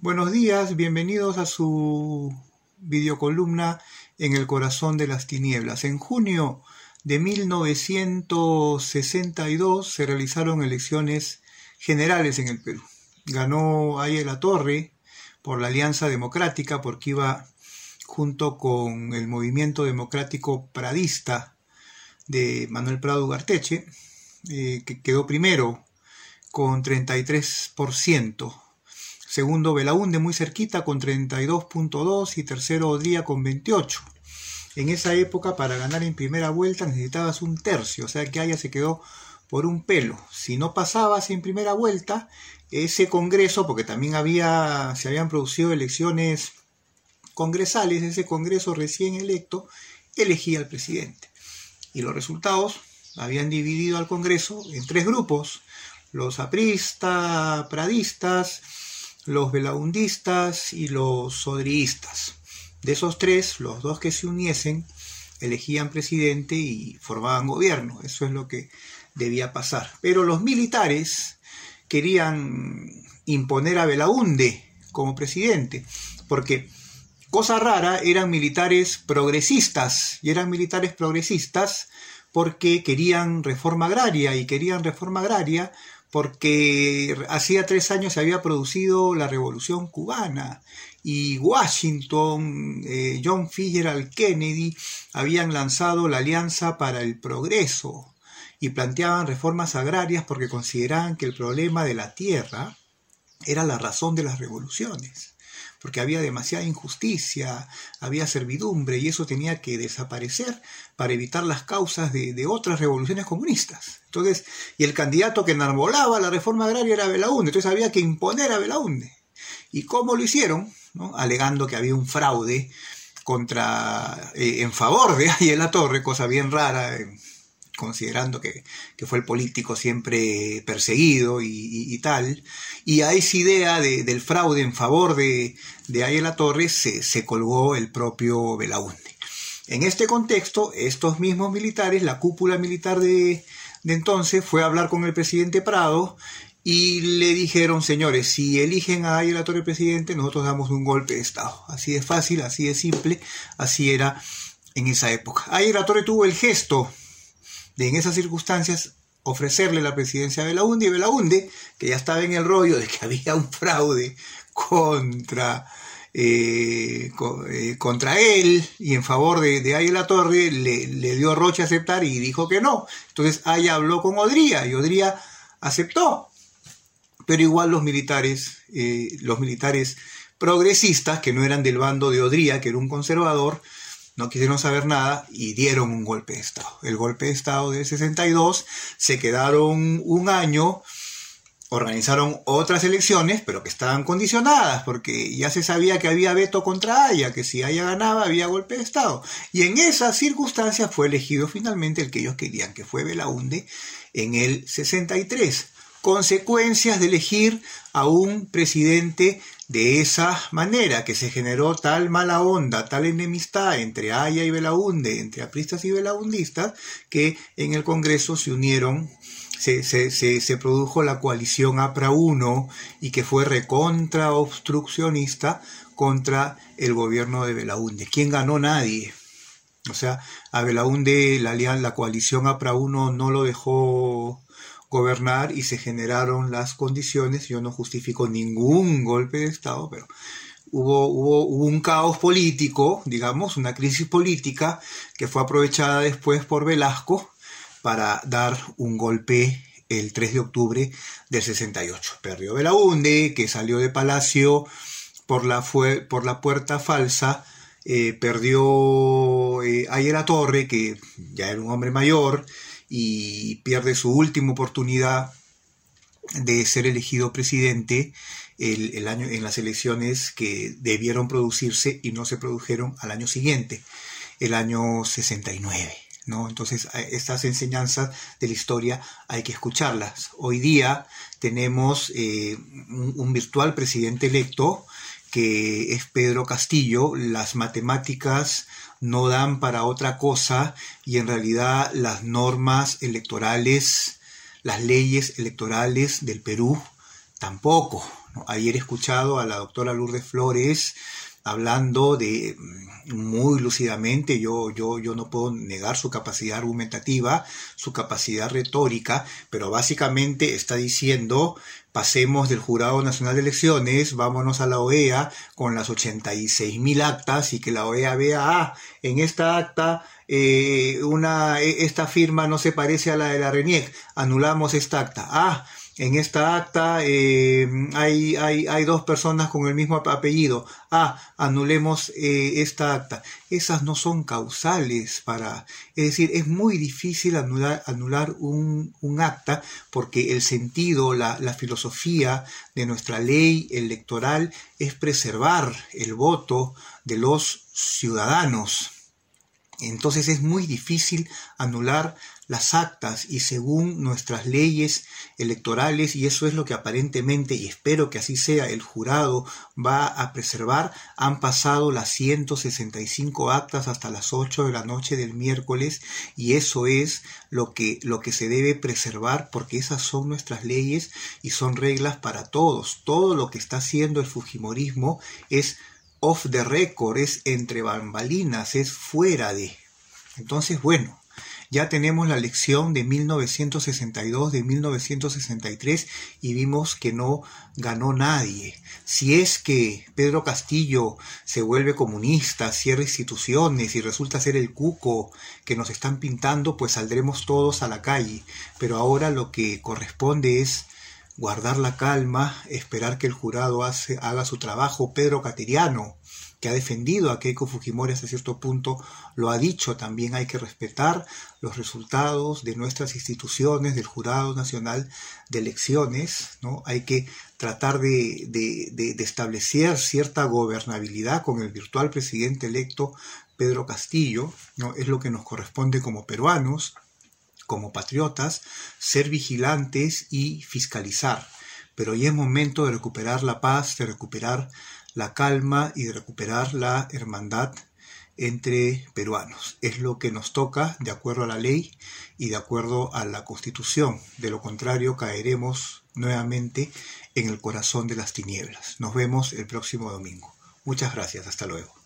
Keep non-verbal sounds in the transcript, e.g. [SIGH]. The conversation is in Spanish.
Buenos días, bienvenidos a su videocolumna En el corazón de las tinieblas. En junio de 1962 se realizaron elecciones generales en el Perú. Ganó Aye La Torre por la Alianza Democrática porque iba junto con el movimiento democrático pradista de Manuel Prado Ugarteche, eh, que quedó primero con 33% segundo Belaunde muy cerquita con 32.2 y tercero Odría con 28. En esa época para ganar en primera vuelta necesitabas un tercio, o sea que Haya se quedó por un pelo. Si no pasabas en primera vuelta, ese congreso, porque también había, se habían producido elecciones congresales, ese congreso recién electo elegía al presidente. Y los resultados habían dividido al congreso en tres grupos, los apristas, pradistas, los velaundistas y los sodriistas. De esos tres, los dos que se uniesen elegían presidente y formaban gobierno. Eso es lo que debía pasar. Pero los militares querían imponer a Belaunde como presidente, porque cosa rara, eran militares progresistas, y eran militares progresistas porque querían reforma agraria, y querían reforma agraria porque hacía tres años se había producido la revolución cubana y Washington, eh, John Fitzgerald Kennedy habían lanzado la Alianza para el Progreso y planteaban reformas agrarias porque consideraban que el problema de la tierra era la razón de las revoluciones porque había demasiada injusticia, había servidumbre y eso tenía que desaparecer para evitar las causas de, otras revoluciones comunistas. Entonces, y el candidato que enarbolaba la reforma agraria era Belaunde, entonces había que imponer a Belaunde. ¿Y cómo lo hicieron? Alegando que había un fraude contra, eh, en favor de Ayala Torre, cosa bien rara, considerando que, fue el político siempre perseguido y, tal, y a esa idea del fraude en favor de, de Ayala Torres se, se colgó el propio Belaunde. En este contexto, estos mismos militares, la cúpula militar de, de entonces, fue a hablar con el presidente Prado y le dijeron, señores, si eligen a Ayala Torre presidente, nosotros damos un golpe de Estado. Así de fácil, así de simple, así era en esa época. Ayala Torre tuvo el gesto de en esas circunstancias ofrecerle la presidencia a Belaunde y Belaunde, que ya estaba en el rollo de que [LAUGHS] había un fraude contra, eh, eh, contra él y en favor de, de Torre, le, le, dio Roche a aceptar y dijo que no. Entonces Aya habló con Odría y Odría aceptó. Pero igual los militares, eh, los militares progresistas, que no eran del bando de Odría, que era un conservador, no quisieron saber nada y dieron un golpe de Estado. El golpe de Estado del 62, se quedaron un año, organizaron otras elecciones, pero que estaban condicionadas, porque ya se sabía que había veto contra Haya, que si Haya ganaba había golpe de Estado. Y en esas circunstancias fue elegido finalmente el que ellos querían, que fue Belaunde en el 63. Consecuencias de elegir a un presidente de esa manera que se generó tal mala onda, tal enemistad entre Haya y Belaunde, entre apristas y belaundistas, que en el Congreso se unieron, se, se, produjo la coalición APRA 1 y que fue recontra obstruccionista contra el gobierno de Belaunde. ¿Quién ganó? Nadie. O sea, a Belaunde la, la coalición APRA 1 no lo dejó gobernar y se generaron las condiciones. Yo no justifico ningún golpe de Estado, pero hubo, hubo, un caos político, digamos, una crisis política que fue aprovechada después por Velasco para dar un golpe el 3 de octubre del 68. Perdió Belaunde, que salió de Palacio por la, fue, por la puerta falsa, eh, perdió eh, Ayera Torre, que ya era un hombre mayor, y pierde su última oportunidad de ser elegido presidente el, año, en las elecciones que debieron producirse y no se produjeron al año siguiente, el año 69. ¿no? Entonces, estas enseñanzas de la historia hay que escucharlas. Hoy día tenemos eh, un, virtual presidente electo que es Pedro Castillo. Las matemáticas no dan para otra cosa y en realidad las normas electorales, las leyes electorales del Perú tampoco. Ayer he escuchado a la doctora Lourdes Flores hablando de mm, muy lúcidamente, yo, yo, yo no puedo negar su capacidad argumentativa, su capacidad retórica, pero básicamente está diciendo pasemos del Jurado Nacional de Elecciones, vámonos a la OEA con las 86 mil actas y que la OEA vea, ah, en esta acta eh, una, e, esta firma no se parece a la de la RENIEC, anulamos esta acta. Ah, en esta acta eh, hay, hay, hay, dos personas con el mismo apellido. Ah, anulemos eh, esta acta. Esas no son causales para... Es decir, es muy difícil anular, anular un, un acta porque el sentido, la, la filosofía de nuestra ley electoral es preservar el voto de los ciudadanos. Entonces es muy difícil anular las actas y según nuestras leyes electorales, y eso es lo que aparentemente, y espero que así sea, el jurado va a preservar, han pasado las 165 actas hasta las 8 de la noche del miércoles, y eso es lo que, lo que se debe preservar, porque esas son nuestras leyes y son reglas para todos. Todo lo que está haciendo el Fujimorismo es off the record, es entre bambalinas, es fuera de. Entonces, bueno, ya tenemos la lección de 1962, de 1963 y vimos que no ganó nadie. Si es que Pedro Castillo se vuelve comunista, cierra instituciones y resulta ser el cuco que nos están pintando, pues saldremos todos a la calle. Pero ahora lo que corresponde es guardar la calma, esperar que el jurado haga su trabajo. Pedro Cateriano, que ha defendido a Keiko Fujimori hasta cierto punto, lo ha dicho, también hay que respetar los resultados de nuestras instituciones, del Jurado Nacional de Elecciones, ¿no? Hay que tratar de, de establecer cierta gobernabilidad con el virtual presidente electo Pedro Castillo, ¿no? Es lo que nos corresponde como peruanos, como patriotas, ser vigilantes y fiscalizar. Pero ya es momento de recuperar la paz, de recuperar la calma y de recuperar la hermandad entre peruanos. Es lo que nos toca de acuerdo a la ley y de acuerdo a la constitución. De lo contrario, caeremos nuevamente en el corazón de las tinieblas. Nos vemos el próximo domingo. Muchas gracias. Hasta luego.